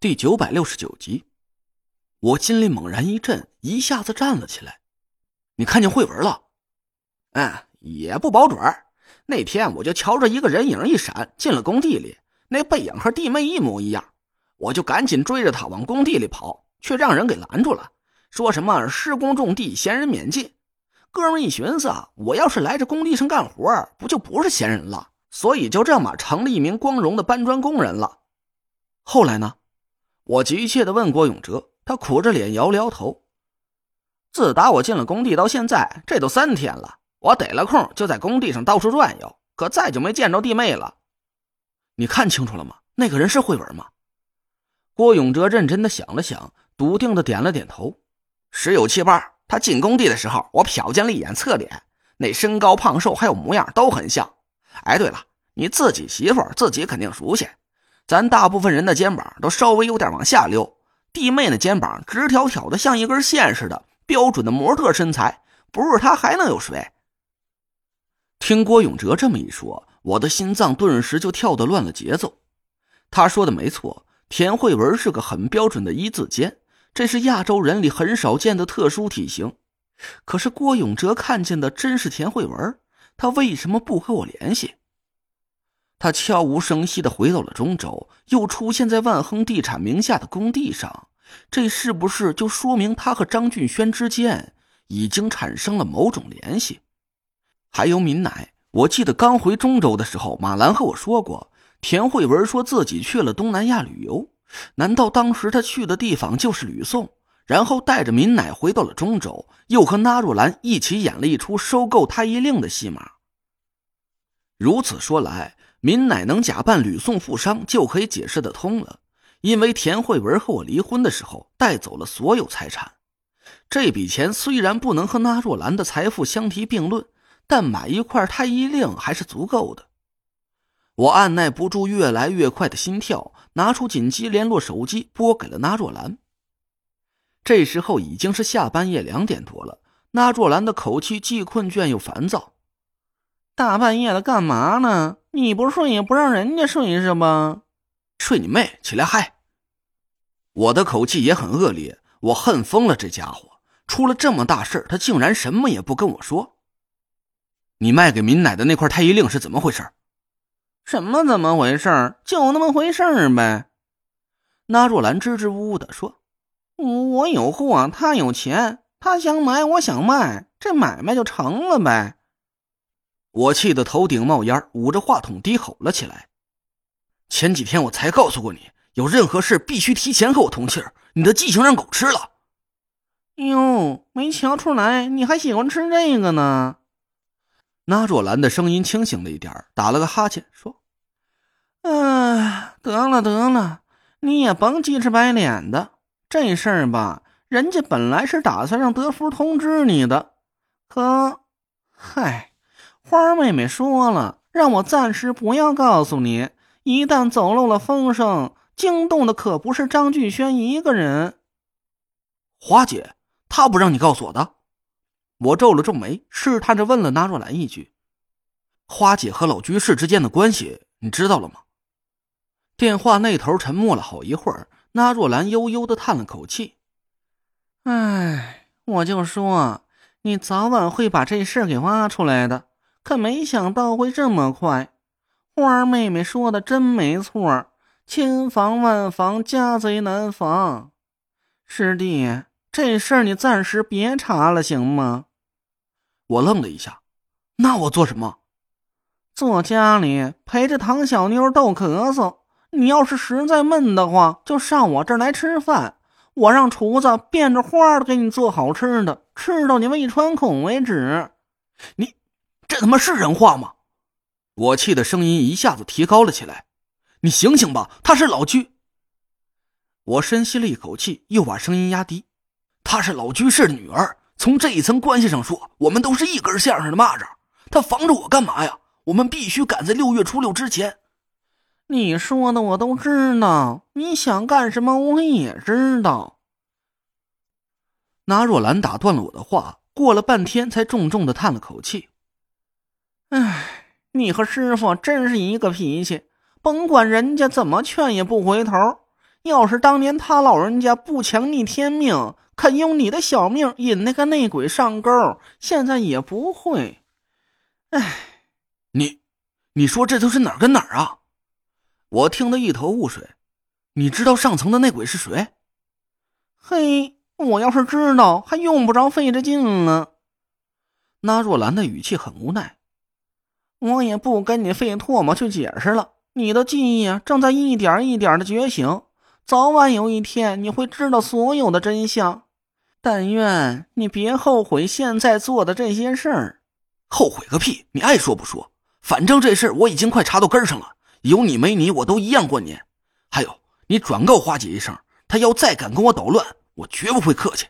第九百六十九集，我心里猛然一震，一下子站了起来。你看见慧文了？嗯，也不保准。那天我就瞧着一个人影一闪进了工地里，那背影和弟妹一模一样，我就赶紧追着他往工地里跑，却让人给拦住了，说什么施工重地，闲人免进。哥们一寻思啊，我要是来这工地上干活，不就不是闲人了？所以就这么成了一名光荣的搬砖工人了。后来呢？我急切的问郭永哲，他苦着脸摇了摇头。自打我进了工地到现在，这都三天了。我逮了空就在工地上到处转悠，可再就没见着弟妹了。你看清楚了吗？那个人是慧文吗？郭永哲认真的想了想，笃定的点了点头。十有七八，他进工地的时候，我瞟见了一眼侧脸，那身高胖瘦还有模样都很像。哎，对了，你自己媳妇自己肯定熟悉。咱大部分人的肩膀都稍微有点往下溜，弟妹那肩膀直条条的，像一根线似的，标准的模特身材，不是她还能有谁？听郭永哲这么一说，我的心脏顿时就跳得乱了节奏。他说的没错，田慧文是个很标准的一字肩，这是亚洲人里很少见的特殊体型。可是郭永哲看见的真是田慧文，他为什么不和我联系？他悄无声息的回到了中州，又出现在万亨地产名下的工地上，这是不是就说明他和张俊轩之间已经产生了某种联系？还有敏乃，我记得刚回中州的时候，马兰和我说过，田慧文说自己去了东南亚旅游，难道当时他去的地方就是吕宋，然后带着敏乃回到了中州，又和纳若兰一起演了一出收购太医令的戏码？如此说来。民乃能假扮吕宋富商，就可以解释得通了。因为田慧文和我离婚的时候带走了所有财产，这笔钱虽然不能和纳若兰的财富相提并论，但买一块太医令还是足够的。我按耐不住越来越快的心跳，拿出紧急联络手机拨给了纳若兰。这时候已经是下半夜两点多了，纳若兰的口气既困倦又烦躁：“大半夜的干嘛呢？”你不睡也不让人家睡是吧？睡你妹！起来嗨！我的口气也很恶劣，我恨疯了这家伙。出了这么大事他竟然什么也不跟我说。你卖给民奶的那块太医令是怎么回事？什么怎么回事？就那么回事呗。那若兰支支吾吾的说：“我有货，他有钱，他想买，我想卖，这买卖就成了呗。”我气得头顶冒烟，捂着话筒低吼了起来。前几天我才告诉过你，有任何事必须提前和我通气儿。你的记性让狗吃了。哟，没瞧出来，你还喜欢吃这个呢。那若兰的声音清醒了一点，打了个哈欠，说：“啊，得了得了，你也甭急赤白脸的。这事儿吧，人家本来是打算让德福通知你的，可，嗨。”花妹妹说了，让我暂时不要告诉你。一旦走漏了风声，惊动的可不是张俊轩一个人。花姐，她不让你告诉我的。我皱了皱眉，试探着问了纳若兰一句：“花姐和老居士之间的关系，你知道了吗？”电话那头沉默了好一会儿，纳若兰悠悠的叹了口气：“唉，我就说你早晚会把这事给挖出来的。”可没想到会这么快，花妹妹说的真没错，千防万防，家贼难防。师弟，这事儿你暂时别查了，行吗？我愣了一下，那我做什么？坐家里陪着唐小妞逗咳嗽。你要是实在闷得慌，就上我这儿来吃饭，我让厨子变着花的给你做好吃的，吃到你胃穿孔为止。你。这他妈是人话吗？我气的声音一下子提高了起来。你醒醒吧，她是老居。我深吸了一口气，又把声音压低。她是老居士的女儿，从这一层关系上说，我们都是一根线上的蚂蚱。她防着我干嘛呀？我们必须赶在六月初六之前。你说的我都知道，你想干什么我也知道。那若兰打断了我的话，过了半天才重重的叹了口气。唉，你和师傅真是一个脾气，甭管人家怎么劝也不回头。要是当年他老人家不强逆天命，肯用你的小命引那个内鬼上钩，现在也不会。哎，你，你说这都是哪儿跟哪儿啊？我听得一头雾水。你知道上层的内鬼是谁？嘿，我要是知道，还用不着费这劲呢。那若兰的语气很无奈。我也不跟你费唾沫去解释了。你的记忆啊，正在一点一点的觉醒，早晚有一天你会知道所有的真相。但愿你别后悔现在做的这些事儿。后悔个屁！你爱说不说，反正这事我已经快查到根上了，有你没你我都一样过年。还有。你转告花姐一声，她要再敢跟我捣乱，我绝不会客气。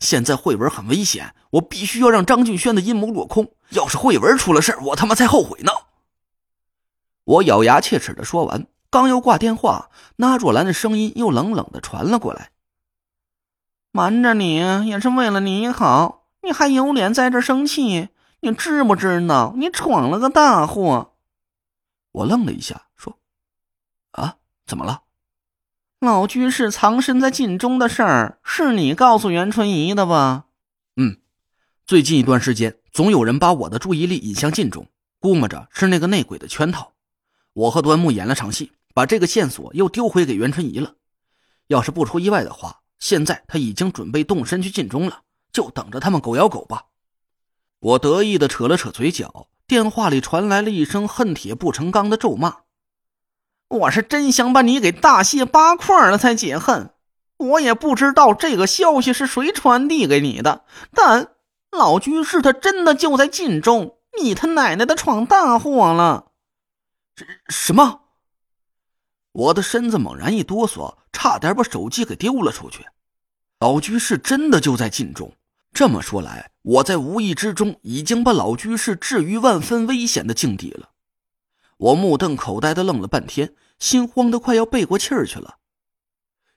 现在慧文很危险，我必须要让张俊轩的阴谋落空。要是慧文出了事我他妈才后悔呢！我咬牙切齿的说完，刚要挂电话，那若兰的声音又冷冷的传了过来：“瞒着你也是为了你好，你还有脸在这生气？你知不知道你闯了个大祸？”我愣了一下，说：“啊，怎么了？”老居士藏身在晋中的事儿，是你告诉袁春怡的吧？嗯，最近一段时间，总有人把我的注意力引向晋中，估摸着是那个内鬼的圈套。我和端木演了场戏，把这个线索又丢回给袁春怡了。要是不出意外的话，现在他已经准备动身去晋中了，就等着他们狗咬狗吧。我得意的扯了扯嘴角，电话里传来了一声“恨铁不成钢”的咒骂。我是真想把你给大卸八块了才解恨。我也不知道这个消息是谁传递给你的，但老居士他真的就在晋中，你他奶奶的闯大祸了！什什么？我的身子猛然一哆嗦，差点把手机给丢了出去。老居士真的就在晋中，这么说来，我在无意之中已经把老居士置于万分危险的境地了。我目瞪口呆的愣了半天，心慌的快要背过气儿去了，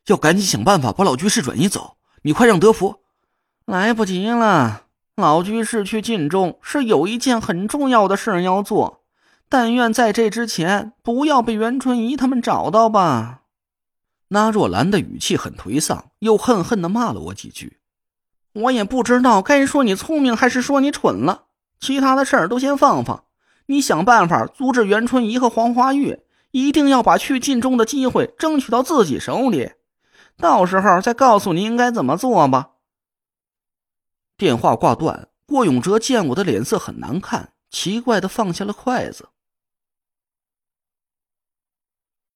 要赶紧想办法把老居士转移走。你快让德福，来不及了。老居士去晋中是有一件很重要的事要做，但愿在这之前不要被袁春怡他们找到吧。那若兰的语气很颓丧，又恨恨的骂了我几句。我也不知道该说你聪明还是说你蠢了，其他的事儿都先放放。你想办法阻止袁春怡和黄花玉，一定要把去晋中的机会争取到自己手里，到时候再告诉你应该怎么做吧。电话挂断，郭永哲见我的脸色很难看，奇怪的放下了筷子。